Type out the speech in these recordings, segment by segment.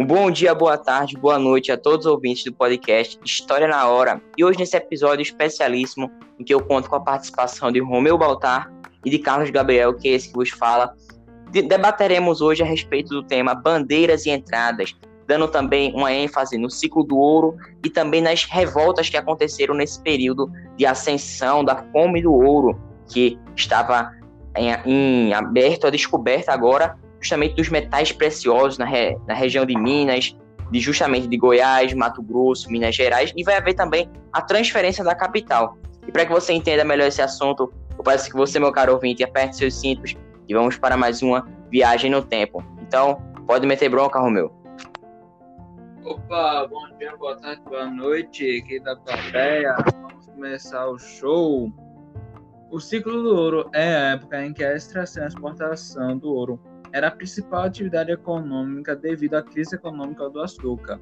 Um bom dia, boa tarde, boa noite a todos os ouvintes do podcast História na Hora. E hoje, nesse episódio especialíssimo, em que eu conto com a participação de Romeu Baltar e de Carlos Gabriel, que é esse que vos fala, debateremos hoje a respeito do tema bandeiras e entradas, dando também uma ênfase no ciclo do ouro e também nas revoltas que aconteceram nesse período de ascensão da fome do ouro, que estava em, em aberto a descoberta agora justamente dos metais preciosos na, re, na região de Minas, de justamente de Goiás, Mato Grosso, Minas Gerais, e vai haver também a transferência da capital. E para que você entenda melhor esse assunto, eu peço que você, meu caro ouvinte, aperte seus cintos e vamos para mais uma viagem no tempo. Então, pode meter bronca, Romeu. Opa, bom dia, boa tarde, boa noite, aqui da plateia. Vamos começar o show. O ciclo do ouro é a época em que a extração e exportação do ouro era a principal atividade econômica devido à crise econômica do açúcar.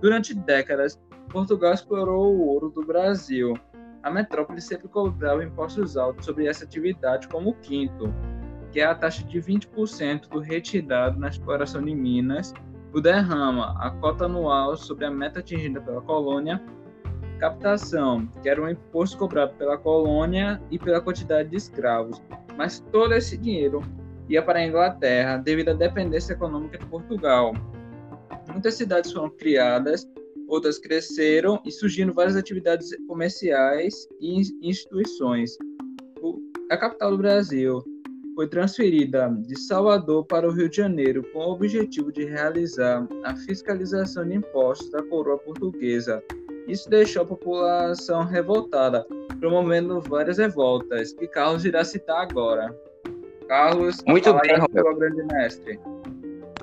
Durante décadas, Portugal explorou o ouro do Brasil. A metrópole sempre cobrava impostos altos sobre essa atividade, como o quinto, que é a taxa de 20% do retirado na exploração de minas, o derrama, a cota anual sobre a meta atingida pela colônia, captação, que era um imposto cobrado pela colônia e pela quantidade de escravos. Mas todo esse dinheiro ia para a Inglaterra devido à dependência econômica de Portugal. Muitas cidades foram criadas, outras cresceram e surgiram várias atividades comerciais e instituições. A capital do Brasil foi transferida de Salvador para o Rio de Janeiro com o objetivo de realizar a fiscalização de impostos da coroa portuguesa. Isso deixou a população revoltada, promovendo várias revoltas, que Carlos irá citar agora. Carlos, muito bem, Romeu. grande mestre.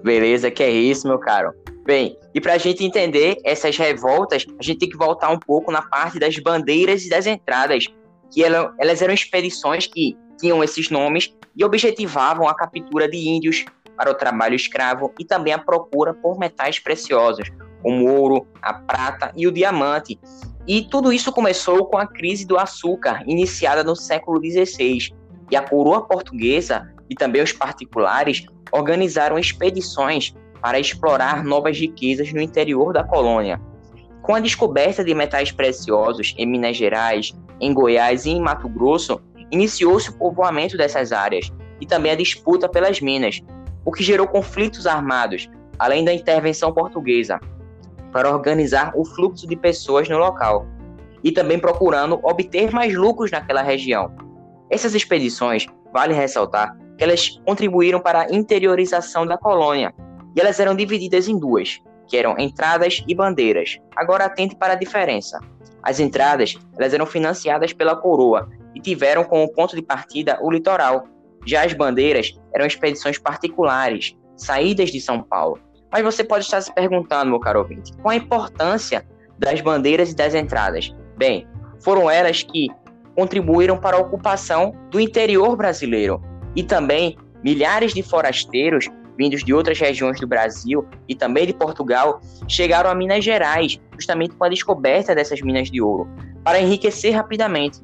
Beleza, que é isso, meu caro. Bem, e para a gente entender essas revoltas, a gente tem que voltar um pouco na parte das bandeiras e das entradas, que elas eram expedições que tinham esses nomes e objetivavam a captura de índios para o trabalho escravo e também a procura por metais preciosos, como o ouro, a prata e o diamante. E tudo isso começou com a crise do açúcar, iniciada no século XVI, e a coroa portuguesa e também os particulares organizaram expedições para explorar novas riquezas no interior da colônia. Com a descoberta de metais preciosos em Minas Gerais, em Goiás e em Mato Grosso, iniciou-se o povoamento dessas áreas e também a disputa pelas minas, o que gerou conflitos armados, além da intervenção portuguesa, para organizar o fluxo de pessoas no local e também procurando obter mais lucros naquela região, essas expedições, vale ressaltar, que elas contribuíram para a interiorização da colônia, e elas eram divididas em duas, que eram entradas e bandeiras. Agora atente para a diferença. As entradas, elas eram financiadas pela coroa e tiveram como ponto de partida o litoral. Já as bandeiras eram expedições particulares, saídas de São Paulo. Mas você pode estar se perguntando, meu caro ouvinte, qual a importância das bandeiras e das entradas? Bem, foram elas que contribuíram para a ocupação do interior brasileiro e também milhares de forasteiros vindos de outras regiões do Brasil e também de Portugal chegaram a Minas Gerais, justamente com a descoberta dessas minas de ouro, para enriquecer rapidamente,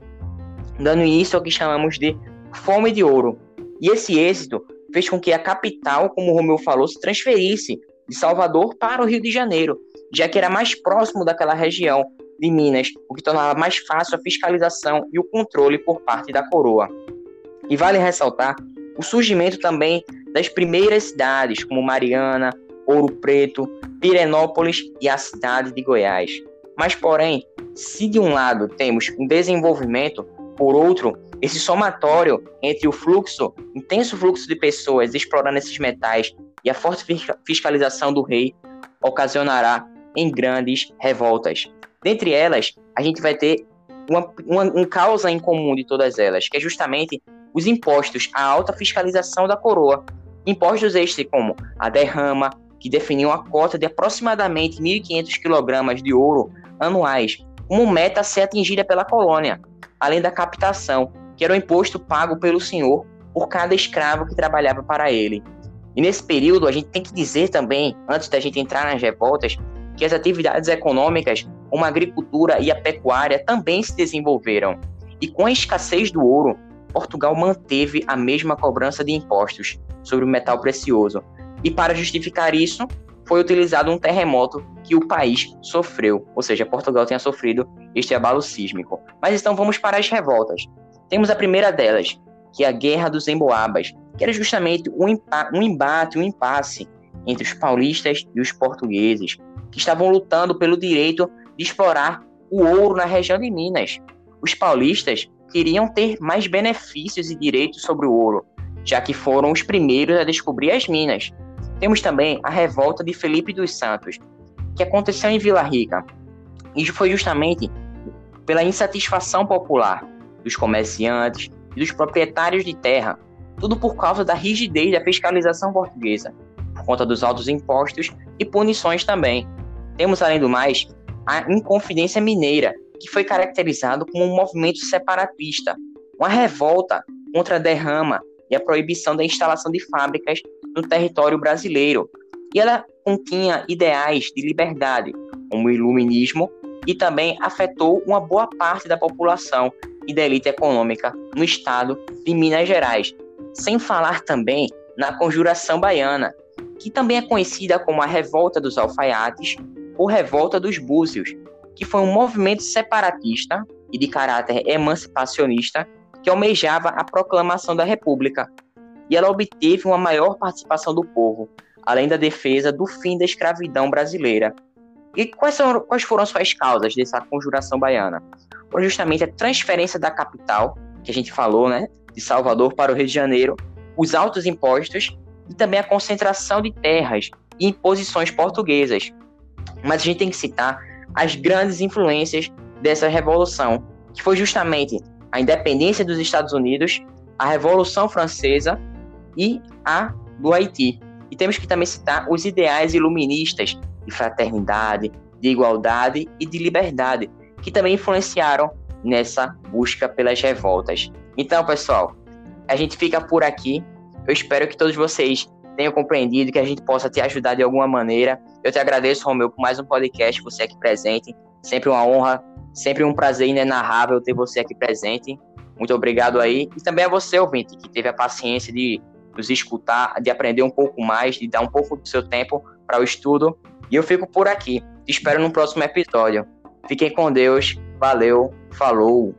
dando início ao que chamamos de fome de ouro. E esse êxito fez com que a capital, como o Romeu falou, se transferisse de Salvador para o Rio de Janeiro, já que era mais próximo daquela região de Minas, o que tornava mais fácil a fiscalização e o controle por parte da coroa. E vale ressaltar o surgimento também das primeiras cidades, como Mariana, Ouro Preto, Pirenópolis e a cidade de Goiás. Mas, porém, se de um lado temos um desenvolvimento, por outro, esse somatório entre o fluxo, intenso fluxo de pessoas explorando esses metais e a forte fiscalização do rei ocasionará em grandes revoltas. Dentre elas, a gente vai ter uma, uma, um causa em comum de todas elas, que é justamente os impostos, a alta fiscalização da coroa. Impostos estes como a derrama, que definiam a cota de aproximadamente 1.500 kg de ouro anuais, como meta a ser atingida pela colônia, além da captação, que era o imposto pago pelo senhor por cada escravo que trabalhava para ele. E nesse período, a gente tem que dizer também, antes da gente entrar nas revoltas, que as atividades econômicas, como a agricultura e a pecuária, também se desenvolveram. E com a escassez do ouro, Portugal manteve a mesma cobrança de impostos sobre o metal precioso. E para justificar isso, foi utilizado um terremoto que o país sofreu, ou seja, Portugal tinha sofrido este abalo sísmico. Mas então vamos para as revoltas. Temos a primeira delas, que é a Guerra dos Emboabas, que era justamente um, um embate, um impasse entre os paulistas e os portugueses, que estavam lutando pelo direito de explorar o ouro na região de Minas. Os paulistas queriam ter mais benefícios e direitos sobre o ouro, já que foram os primeiros a descobrir as minas. Temos também a revolta de Felipe dos Santos, que aconteceu em Vila Rica. E foi justamente pela insatisfação popular dos comerciantes e dos proprietários de terra, tudo por causa da rigidez da fiscalização portuguesa, por conta dos altos impostos e punições também. Temos, além do mais, a Inconfidência Mineira, que foi caracterizado como um movimento separatista, uma revolta contra a derrama e a proibição da instalação de fábricas no território brasileiro. E ela continha ideais de liberdade, como o iluminismo, e também afetou uma boa parte da população e da elite econômica no estado de Minas Gerais. Sem falar também na Conjuração Baiana, que também é conhecida como a Revolta dos Alfaiates ou Revolta dos Búzios, que foi um movimento separatista e de caráter emancipacionista que almejava a proclamação da República, e ela obteve uma maior participação do povo, além da defesa do fim da escravidão brasileira. E quais, são, quais foram as suas causas dessa conjuração baiana? Foi justamente a transferência da capital, que a gente falou, né, de Salvador para o Rio de Janeiro, os altos impostos e também a concentração de terras e imposições portuguesas. Mas a gente tem que citar as grandes influências dessa revolução, que foi justamente a independência dos Estados Unidos, a Revolução Francesa e a do Haiti. E temos que também citar os ideais iluministas de fraternidade, de igualdade e de liberdade, que também influenciaram nessa busca pelas revoltas. Então, pessoal, a gente fica por aqui. Eu espero que todos vocês tenham compreendido, que a gente possa te ajudar de alguma maneira. Eu te agradeço, Romeu, por mais um podcast, você aqui presente. Sempre uma honra, sempre um prazer inenarrável ter você aqui presente. Muito obrigado aí. E também a você, ouvinte, que teve a paciência de nos escutar, de aprender um pouco mais, de dar um pouco do seu tempo para o estudo. E eu fico por aqui. Te espero no próximo episódio. Fiquem com Deus. Valeu. Falou.